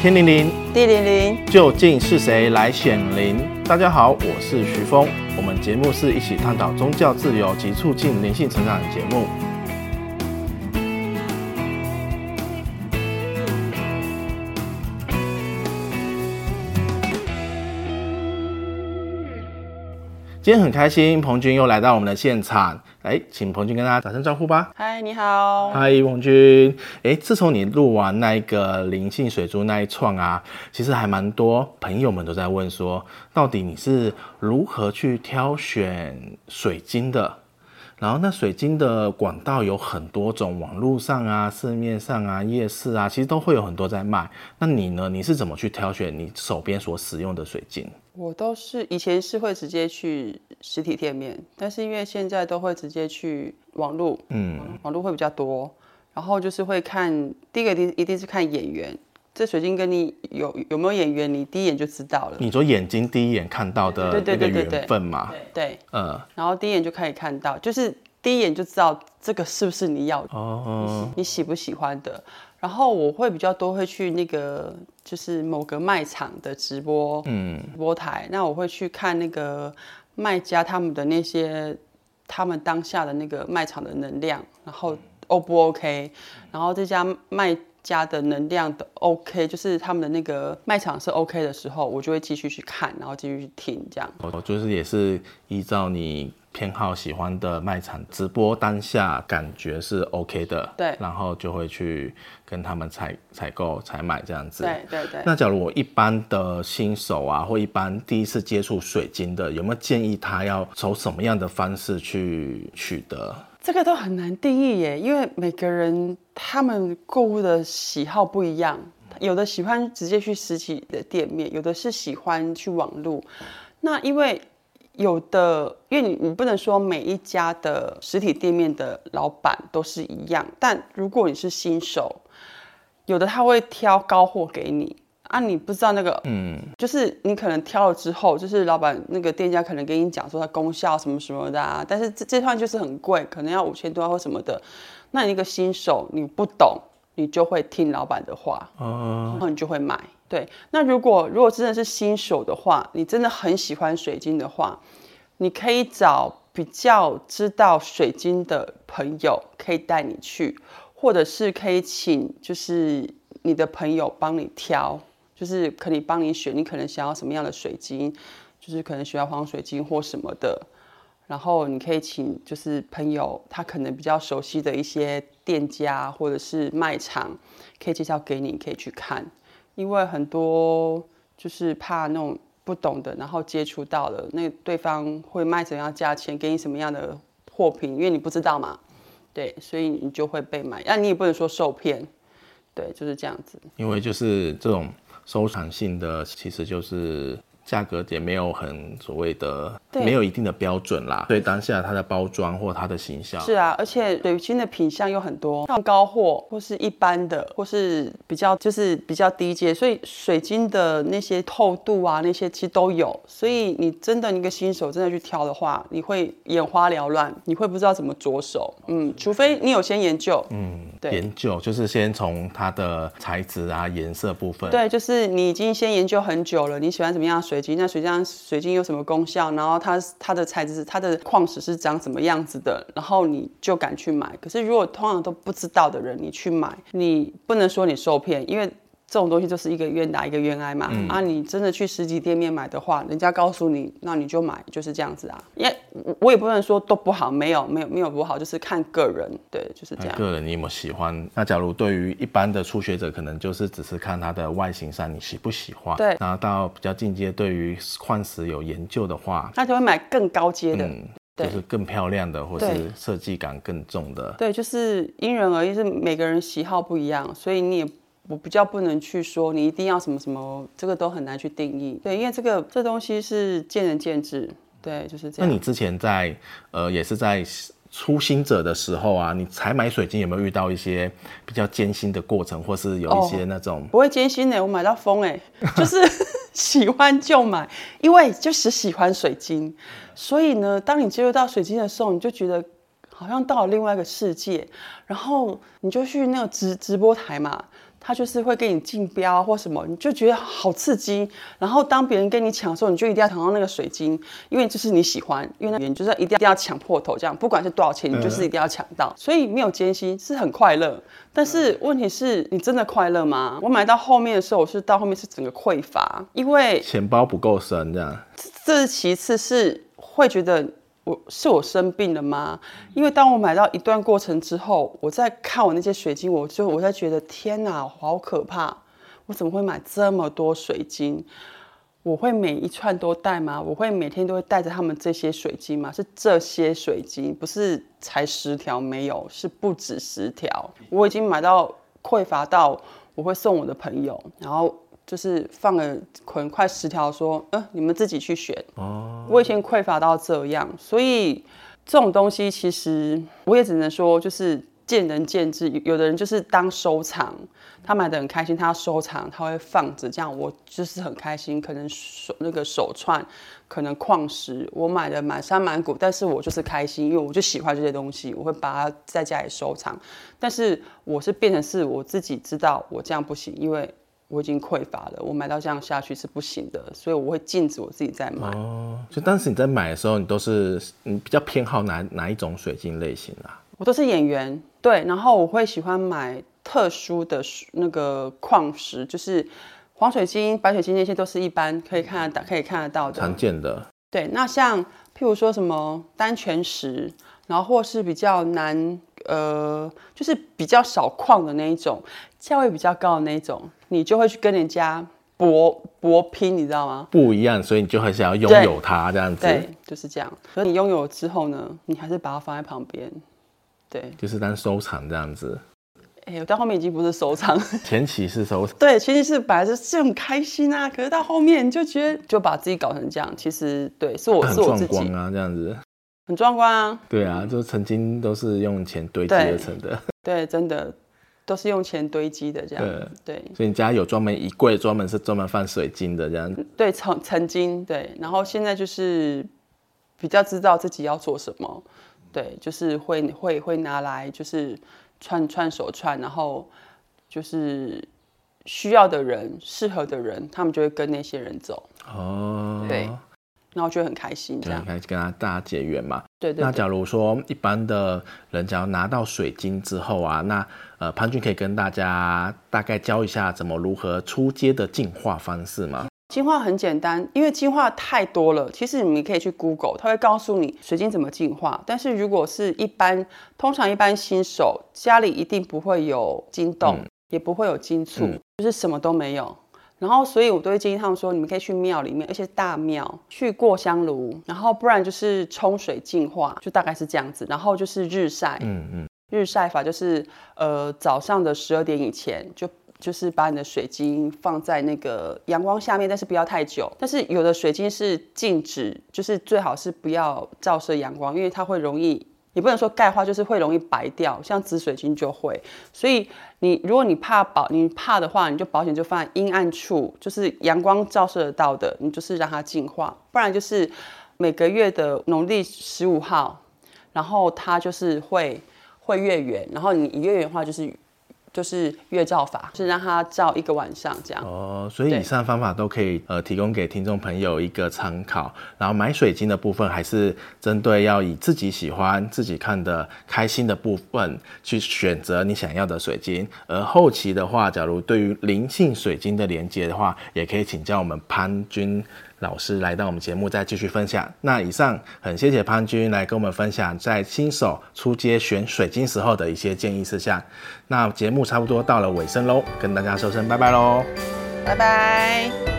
天灵灵，地灵灵，究竟是谁来显灵？大家好，我是徐峰。我们节目是一起探讨宗教自由及促进灵性成长的节目。今天很开心，彭军又来到我们的现场。哎，请彭军跟大家打声招呼吧。嗨，你好。嗨，彭军。哎，自从你录完那个灵性水珠那一串啊，其实还蛮多朋友们都在问说，到底你是如何去挑选水晶的？然后那水晶的管道有很多种，网络上啊、市面上啊、夜市啊，其实都会有很多在卖。那你呢？你是怎么去挑选你手边所使用的水晶？我都是以前是会直接去实体店面，但是因为现在都会直接去网络，嗯，网络会比较多。然后就是会看第一个一定一定是看眼缘。这水晶跟你有有没有眼缘，你第一眼就知道了。你说眼睛第一眼看到的那个缘分嘛？对，嗯，然后第一眼就可以看到，就是第一眼就知道这个是不是你要的哦，你喜不喜欢的。然后我会比较多会去那个就是某个卖场的直播，嗯，直播台，那我会去看那个卖家他们的那些他们当下的那个卖场的能量，然后 O 不 OK，然后这家卖。家的能量的 OK，就是他们的那个卖场是 OK 的时候，我就会继续去看，然后继续去听，这样。我，就是也是依照你偏好喜欢的卖场直播当下感觉是 OK 的，对，然后就会去跟他们采采购采买这样子。对对对。那假如我一般的新手啊，或一般第一次接触水晶的，有没有建议他要从什么样的方式去取得？这个都很难定义耶，因为每个人他们购物的喜好不一样，有的喜欢直接去实体的店面，有的是喜欢去网络。那因为有的，因为你你不能说每一家的实体店面的老板都是一样，但如果你是新手，有的他会挑高货给你。啊，你不知道那个，嗯，就是你可能挑了之后，就是老板那个店家可能跟你讲说它功效什么什么的啊，但是这这串就是很贵，可能要五千多或什么的。那你一个新手，你不懂，你就会听老板的话，嗯，然后你就会买。对，那如果如果真的是新手的话，你真的很喜欢水晶的话，你可以找比较知道水晶的朋友，可以带你去，或者是可以请就是你的朋友帮你挑。就是可以帮你选，你可能想要什么样的水晶，就是可能需要黄水晶或什么的，然后你可以请就是朋友，他可能比较熟悉的一些店家或者是卖场，可以介绍给你，可以去看，因为很多就是怕那种不懂的，然后接触到了，那对方会卖怎样价钱，给你什么样的货品，因为你不知道嘛，对，所以你就会被买，那你也不能说受骗，对，就是这样子，因为就是这种。收藏性的其实就是。价格也没有很所谓的，没有一定的标准啦。对，当下它的包装或它的形象是啊，而且水晶的品相有很多，像高货或是一般的，或是比较就是比较低阶，所以水晶的那些透度啊，那些其实都有。所以你真的一个新手真的去挑的话，你会眼花缭乱，你会不知道怎么着手。嗯，除非你有先研究。嗯，对，研究就是先从它的材质啊、颜色部分。对，就是你已经先研究很久了，你喜欢怎么样的那水晶水晶有什么功效？然后它它的材质、它的矿石是长什么样子的？然后你就敢去买。可是如果通常都不知道的人，你去买，你不能说你受骗，因为。这种东西就是一个愿打一个愿挨嘛，嗯、啊，你真的去实体店面买的话，人家告诉你，那你就买，就是这样子啊。因为我也不能说都不好，没有没有没有不好，就是看个人，对，就是这样。个人你有没有喜欢？那假如对于一般的初学者，可能就是只是看它的外形上你喜不喜欢。对。然后到比较进阶，对于矿石有研究的话，那就会买更高阶的，嗯，就是更漂亮的，或是设计感更重的。对，就是因人而异，是每个人喜好不一样，所以你也。我比较不能去说你一定要什么什么，这个都很难去定义。对，因为这个这东西是见仁见智。对，就是这样。那你之前在呃，也是在初心者的时候啊，你采买水晶有没有遇到一些比较艰辛的过程，或是有一些那种？哦、不会艰辛的，我买到疯哎，就是 喜欢就买，因为就是喜欢水晶，所以呢，当你接触到水晶的时候，你就觉得好像到了另外一个世界，然后你就去那个直直播台嘛。他就是会给你竞标或什么，你就觉得好刺激。然后当别人跟你抢的时候，你就一定要抢到那个水晶，因为就是你喜欢，因为那原因就是一定要抢破头这样，不管是多少钱，你就是一定要抢到。所以没有艰辛，是很快乐。但是问题是你真的快乐吗？我买到后面的时候，我是到后面是整个匮乏，因为钱包不够深这样。这是其次，是会觉得。是我生病了吗？因为当我买到一段过程之后，我在看我那些水晶，我就我在觉得天哪，好可怕！我怎么会买这么多水晶？我会每一串都戴吗？我会每天都会带着他们这些水晶吗？是这些水晶，不是才十条没有，是不止十条。我已经买到匮乏到我会送我的朋友，然后。就是放了可能快十条，说，嗯、呃，你们自己去选。哦，我以前匮乏到这样，所以这种东西其实我也只能说，就是见仁见智。有的人就是当收藏，他买的很开心，他要收藏，他会放着。这样我就是很开心。可能手那个手串，可能矿石，我买的满山满谷，但是我就是开心，因为我就喜欢这些东西，我会把它在家里收藏。但是我是变成是我自己知道我这样不行，因为。我已经匮乏了，我买到这样下去是不行的，所以我会禁止我自己再买。哦，就当时你在买的时候，你都是你比较偏好哪哪一种水晶类型啊？我都是演员，对，然后我会喜欢买特殊的那个矿石，就是黄水晶、白水晶那些都是一般可以看得到、可以看得到的常见的。对，那像譬如说什么丹泉石，然后或是比较难。呃，就是比较少矿的那一种，价位比较高的那一种，你就会去跟人家搏搏拼，你知道吗？不一样，所以你就很想要拥有它这样子。对，就是这样。所以你拥有之后呢，你还是把它放在旁边，对，就是当收藏这样子。哎、欸，我到后面已经不是收藏，前期是收藏。对，前期是本来是是很开心啊，可是到后面你就觉得就把自己搞成这样，其实对，是我是我自己啊，这样子。很壮观啊！对啊，就曾经都是用钱堆积而成的。对，对，真的都是用钱堆积的这样。对，对，所以你家有专门衣柜，专门是专门放水晶的这样。对，曾曾经对，然后现在就是比较知道自己要做什么。对，就是会会会拿来就是串串手串，然后就是需要的人、适合的人，他们就会跟那些人走。哦，对。然后就很开心，这样开始跟他大家结缘嘛。对，对对。那假如说一般的人，只要拿到水晶之后啊，那呃潘俊可以跟大家大概教一下怎么如何出阶的进化方式吗？进化很简单，因为进化太多了。其实你们可以去 Google，它会告诉你水晶怎么进化。但是如果是一般，通常一般新手家里一定不会有晶洞，嗯、也不会有金簇，嗯、就是什么都没有。然后，所以我都会建议他们说，你们可以去庙里面，而且大庙去过香炉，然后不然就是冲水净化，就大概是这样子。然后就是日晒，嗯嗯，日晒法就是呃早上的十二点以前，就就是把你的水晶放在那个阳光下面，但是不要太久。但是有的水晶是禁止，就是最好是不要照射阳光，因为它会容易。也不能说钙化，就是会容易白掉，像紫水晶就会。所以你如果你怕保，你怕的话，你就保险就放在阴暗处，就是阳光照射得到的，你就是让它净化。不然就是每个月的农历十五号，然后它就是会会月圆，然后你一月圆的话就是。就是月照法，是让它照一个晚上这样。哦，所以以上方法都可以呃提供给听众朋友一个参考。然后买水晶的部分，还是针对要以自己喜欢、自己看的开心的部分去选择你想要的水晶。而后期的话，假如对于灵性水晶的连接的话，也可以请教我们潘君。老师来到我们节目，再继续分享。那以上很谢谢潘军来跟我们分享在新手出街选水晶时候的一些建议事项。那节目差不多到了尾声喽，跟大家说声拜拜喽，拜拜。